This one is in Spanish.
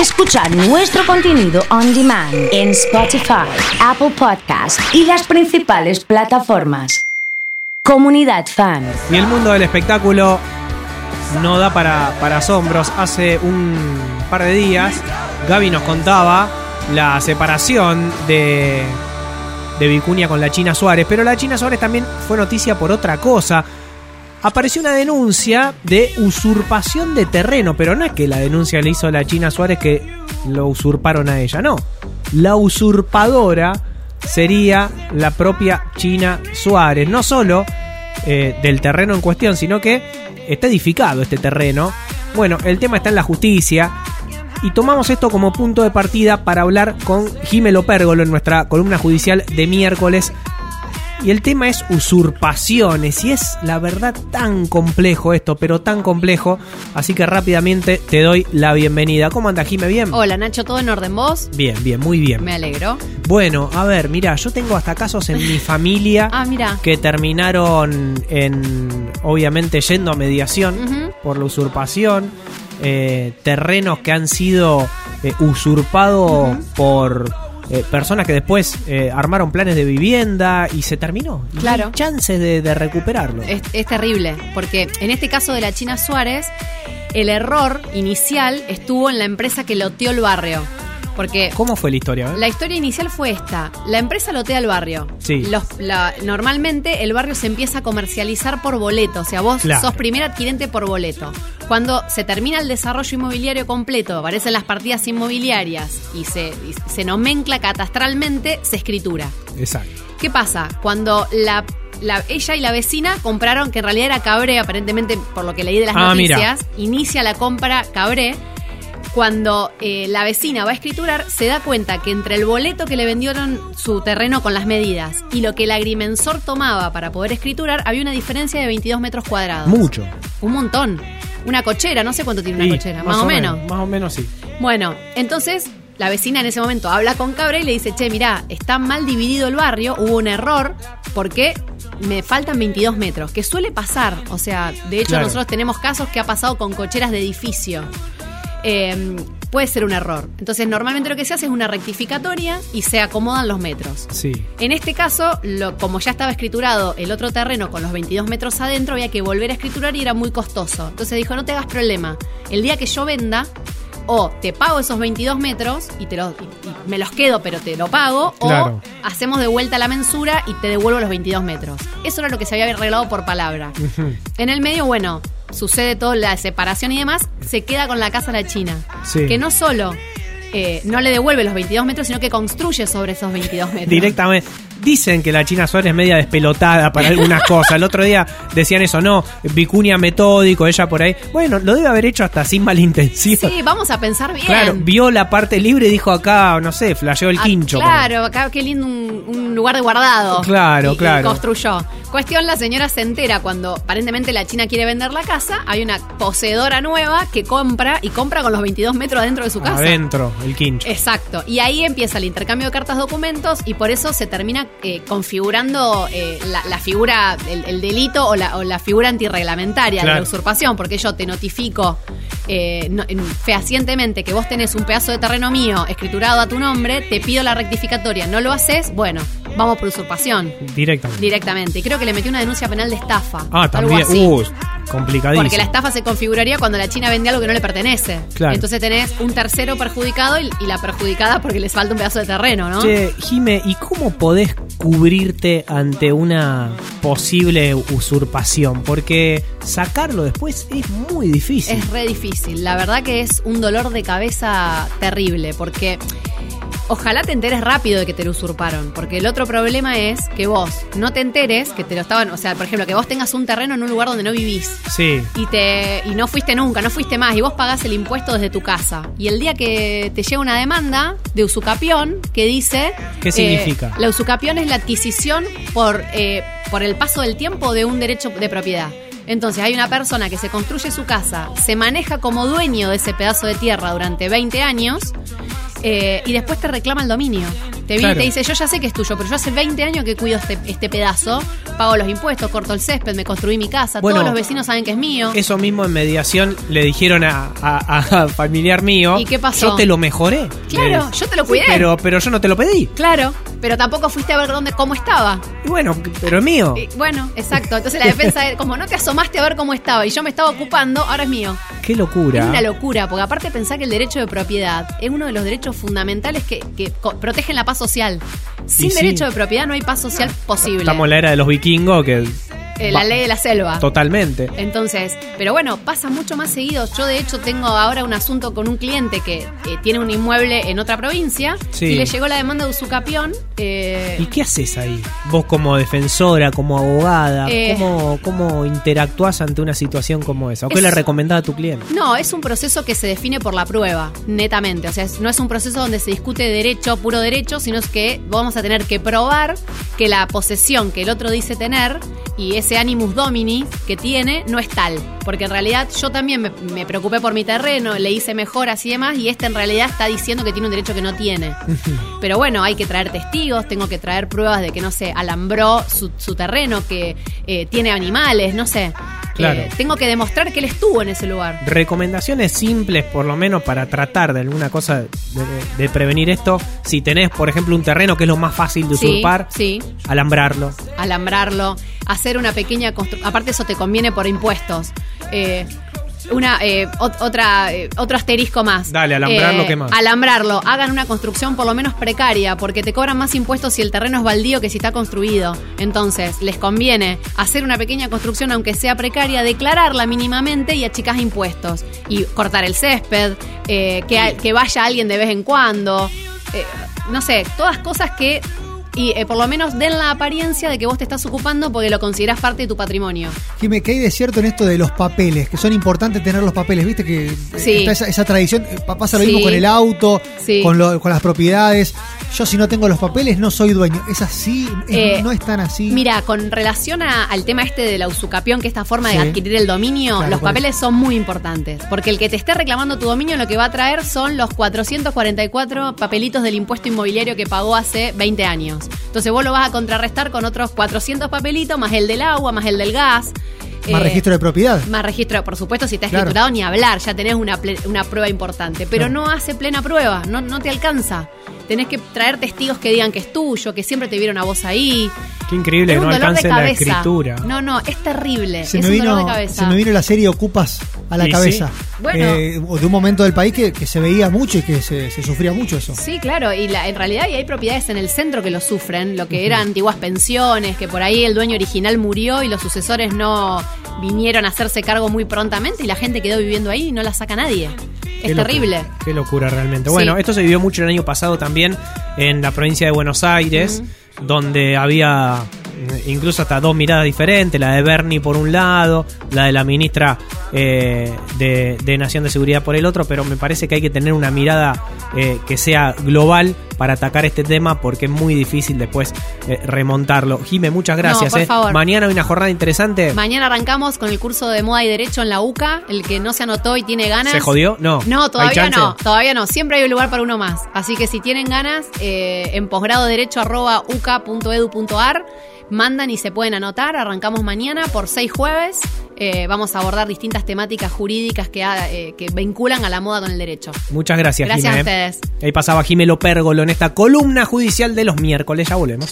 Escuchar nuestro contenido on demand en Spotify, Apple Podcast y las principales plataformas. Comunidad Fan. Y el mundo del espectáculo no da para, para asombros. Hace un par de días Gaby nos contaba la separación de, de Vicuña con la China Suárez, pero la China Suárez también fue noticia por otra cosa. Apareció una denuncia de usurpación de terreno, pero no es que la denuncia le hizo la China Suárez que lo usurparon a ella, no. La usurpadora sería la propia China Suárez, no solo eh, del terreno en cuestión, sino que está edificado este terreno. Bueno, el tema está en la justicia y tomamos esto como punto de partida para hablar con Jimelo Pérgolo en nuestra columna judicial de miércoles. Y el tema es usurpaciones. Y es la verdad tan complejo esto, pero tan complejo. Así que rápidamente te doy la bienvenida. ¿Cómo anda Jime? ¿Bien? Hola Nacho, ¿todo en orden vos? Bien, bien, muy bien. Me alegro. Bueno, a ver, mira, yo tengo hasta casos en mi familia Ah, mira. que terminaron en, obviamente, yendo a mediación por la usurpación. eh, terrenos que han sido eh, usurpados por eh, personas que después eh, armaron planes de vivienda y se terminó. Claro. no hay chances de, de recuperarlo. Es, es terrible, porque en este caso de la China Suárez, el error inicial estuvo en la empresa que loteó el barrio. Porque ¿Cómo fue la historia? eh? la historia inicial fue esta. La empresa lotea el barrio. Sí. Los- la- normalmente el barrio se empieza a comercializar por boleto. O sea, vos Claro. sos primer adquirente por boleto. Cuando se termina el desarrollo inmobiliario completo, aparecen las partidas inmobiliarias y se, y se nomencla catastralmente, se escritura. Exacto. ¿Qué pasa? Cuando la, la- ella y la vecina compraron, que en realidad era Cabré, aparentemente por lo que leí de las Ah, mira. noticias, inicia la compra Cabré. Cuando eh, la vecina va a escriturar, se da cuenta que entre el boleto que le vendieron su terreno con las medidas y lo que el agrimensor tomaba para poder escriturar, había una diferencia de 22 metros cuadrados. Mucho. Un montón. Una cochera, no sé cuánto tiene una cochera, más, o menos. Más o menos sí. Bueno, entonces la vecina en ese momento habla con Cabré y le dice, che, mirá, está mal dividido el barrio, hubo un error, porque me faltan 22 metros, que suele pasar. O sea, de hecho Claro. nosotros tenemos casos que ha pasado con cocheras de edificio. Eh, puede ser un error. Entonces normalmente lo que se hace es una rectificatoria y se acomodan los metros. Sí. En este caso, lo, como ya estaba escriturado el otro terreno con los 22 metros adentro, había que volver a escriturar y era muy costoso. Entonces dijo, no te hagas problema. El día que yo venda, o te pago esos 22 metros y, te los, y- y me los quedo, pero te lo pago, Claro. o hacemos de vuelta la mensura y te devuelvo los 22 metros. Eso era lo que se había arreglado por palabra. En el medio, bueno, sucede toda la separación y demás, se queda con la casa la China. Sí. Que no solo eh, no le devuelve los 22 metros, sino que construye sobre esos 22 metros. Directamente. Dicen que la China Suárez es media despelotada para algunas cosas. El otro día decían eso, no, vicuña metódico, ella por ahí. Bueno, lo debe haber hecho hasta sin mala intención. Sí, vamos a pensar bien. Claro, vio la parte libre y dijo acá, no sé, flasheó el Ah, quincho. Claro, acá qué lindo un, un lugar de guardado. Claro, Y- y claro. construyó. Cuestión, la señora se entera cuando aparentemente la China quiere vender la casa, hay una poseedora nueva que compra y compra con los 22 metros adentro de su casa. Adentro, el quincho. Exacto. Y ahí empieza el intercambio de cartas documentos y por eso se termina eh, configurando eh, la, la figura, el, el delito o la, o la figura antirreglamentaria de la usurpación, porque yo te notifico eh, no- fehacientemente que vos tenés un pedazo de terreno mío escriturado a tu nombre, te pido la rectificatoria, no lo haces, bueno, vamos por usurpación Directamente. directamente. Y creo que le metió una denuncia penal de estafa. Ah, algo también. así. Uh, complicadísimo. Porque la estafa se configuraría cuando la China vende algo que no le pertenece. Claro. Entonces tenés un tercero perjudicado y, y la perjudicada porque les falta un pedazo de terreno, ¿no? Che, Jime, ¿y cómo podés cubrirte ante una posible usurpación? Porque sacarlo después es muy difícil. Es re difícil. La verdad que es un dolor de cabeza terrible porque ojalá te enteres rápido de que te lo usurparon. Porque el otro problema es que vos no te enteres que te lo estaban. O sea, por ejemplo, que vos tengas un terreno en un lugar donde no vivís. Sí. y te y no fuiste nunca, no fuiste más y vos pagás el impuesto desde tu casa. Y el día que te llega una demanda de usucapión que dice ¿Qué eh, significa? la usucapión es la adquisición por eh, por el paso del tiempo de un derecho de propiedad. Entonces hay una persona que se construye su casa, se maneja como dueño de ese pedazo de tierra durante 20 años eh, y después te reclama el dominio. Te viene Claro. y te dice, yo ya sé que es tuyo, pero yo hace 20 años que cuido este, este pedazo, pago los impuestos, corto el césped, me construí mi casa, Bueno, todos los vecinos saben que es mío. Eso mismo en mediación le dijeron a, a- a familiar mío. ¿Y qué pasó? Yo te lo mejoré. Claro, Le- yo te lo cuidé. Pero, pero yo no te lo pedí. Claro, pero tampoco fuiste a ver dónde, cómo estaba. Y bueno, pero es mío. Y bueno, exacto. Entonces la defensa es como no te asomaste a ver cómo estaba y yo me estaba ocupando, ahora es mío. Qué locura. Es una locura, porque aparte pensar que el derecho de propiedad es uno de los derechos fundamentales que, que protegen la paz social. Sin Y sí. derecho de propiedad no hay paz social posible. Estamos en la era de los vikingos que. Eh, la ley de la selva. Totalmente. Entonces, pero bueno, pasa mucho más seguido. Yo de hecho tengo ahora un asunto con un cliente que eh, tiene un inmueble en otra provincia Sí. y le llegó la demanda de usucapión. eh, ¿Y qué haces ahí? Vos como defensora, como abogada, Eh. ¿cómo, ¿cómo interactuás ante una situación como esa? ¿O qué Es- le recomendás a tu cliente? No, es un proceso que se define por la prueba, netamente. O sea, no es un proceso donde se discute derecho, puro derecho, sino es que vamos a tener que probar que la posesión que el otro dice tener y ese animus domini que tiene no es tal. Porque en realidad yo también me, me preocupé por mi terreno, le hice mejoras y demás, y este en realidad está diciendo que tiene un derecho que no tiene. Pero bueno, hay que traer testigos, tengo que traer pruebas de que, no sé, alambró su, su terreno, que eh, tiene animales, no sé. Claro. Eh, tengo que demostrar que él estuvo en ese lugar. Recomendaciones simples, por lo menos, para tratar de alguna cosa de, de prevenir esto. Si tenés, por ejemplo, un terreno que es lo más fácil de Sí, usurpar, sí. Alambrarlo. alambrarlo, hacer una pequeña construcción. Aparte, eso te conviene por impuestos. Eh, una eh, ot- otra eh, otro asterisco más. Dale, alambrarlo, ¿qué más? Alambrarlo, hagan una construcción por lo menos precaria, porque te cobran más impuestos si el terreno es baldío que si está construido. Entonces, les conviene hacer una pequeña construcción, aunque sea precaria, declararla mínimamente y achicás impuestos. Y cortar el césped, eh, que, que vaya alguien de vez en cuando. eh, no sé, todas cosas que y eh, por lo menos den la apariencia de que vos te estás ocupando porque lo considerás parte de tu patrimonio. Jimé, ¿qué hay de cierto en esto de los papeles? Que son importantes tener los papeles, ¿viste? Que eh, Sí. está esa, esa tradición. eh, pa- Pasa lo Sí. mismo con el auto, Sí. con, lo- con las propiedades. Yo si no tengo los papeles no soy dueño. ¿Es así? ¿Es- Eh, ¿No es tan así? Mira, con relación a- al tema este de la usucapión, que es esta forma de adquirir el dominio, Claro, los papeles son muy importantes. Porque el que te esté reclamando tu dominio lo que va a traer son los 444 papelitos del impuesto inmobiliario que pagó hace 20 años. Entonces vos lo vas a contrarrestar con otros 400 papelitos, más el del agua, más el del gas. Más Eh, registro de propiedad. Más registro, por supuesto, si está Claro. escriturado ni hablar, ya tenés una, ple- una prueba importante. Pero no hace plena prueba, no, no te alcanza. Tenés que traer testigos que digan que es tuyo, que siempre te vieron a vos ahí. Qué increíble Es un no dolor de alcance la escritura. No, no, es terrible. Se es me, un vino, dolor de cabeza. se me vino la serie Ocupas a la Y cabeza. sí. Bueno. Eh, de un momento del país que, que se veía mucho y que se, se sufría mucho eso. Sí, claro, y la- en realidad y hay propiedades en el centro que lo sufren, lo que eran antiguas pensiones, que por ahí el dueño original murió y los sucesores no vinieron a hacerse cargo muy prontamente y la gente quedó viviendo ahí y no la saca nadie. Qué Es locura, terrible. Qué locura realmente. Sí. Bueno, esto se vivió mucho el año pasado también en la provincia de Buenos Aires, donde había incluso hasta dos miradas diferentes, la de Bernie por un lado, la de la ministra eh, de, de Nación de Seguridad por el otro, pero me parece que hay que tener una mirada eh, que sea global para atacar este tema porque es muy difícil después eh, remontarlo. Jime, muchas gracias. por eh. favor. Mañana hay una jornada interesante. Mañana arrancamos con el curso de moda y derecho en la UCA, el que no se anotó y tiene ganas. ¿Se jodió? No. No, ¿Hay todavía no, todavía no. Siempre hay un lugar para uno más. Así que si tienen ganas, eh, en posgrado derecho arroba uca.edu.ar, mandan y se pueden anotar. Arrancamos mañana por seis jueves. Eh, vamos a abordar distintas temáticas jurídicas que, eh, que vinculan a la moda con el derecho. Muchas gracias, Gracias Jime. a ustedes. Ahí pasaba Jimelo Pérgolo en esta columna judicial de los miércoles. Ya volvemos.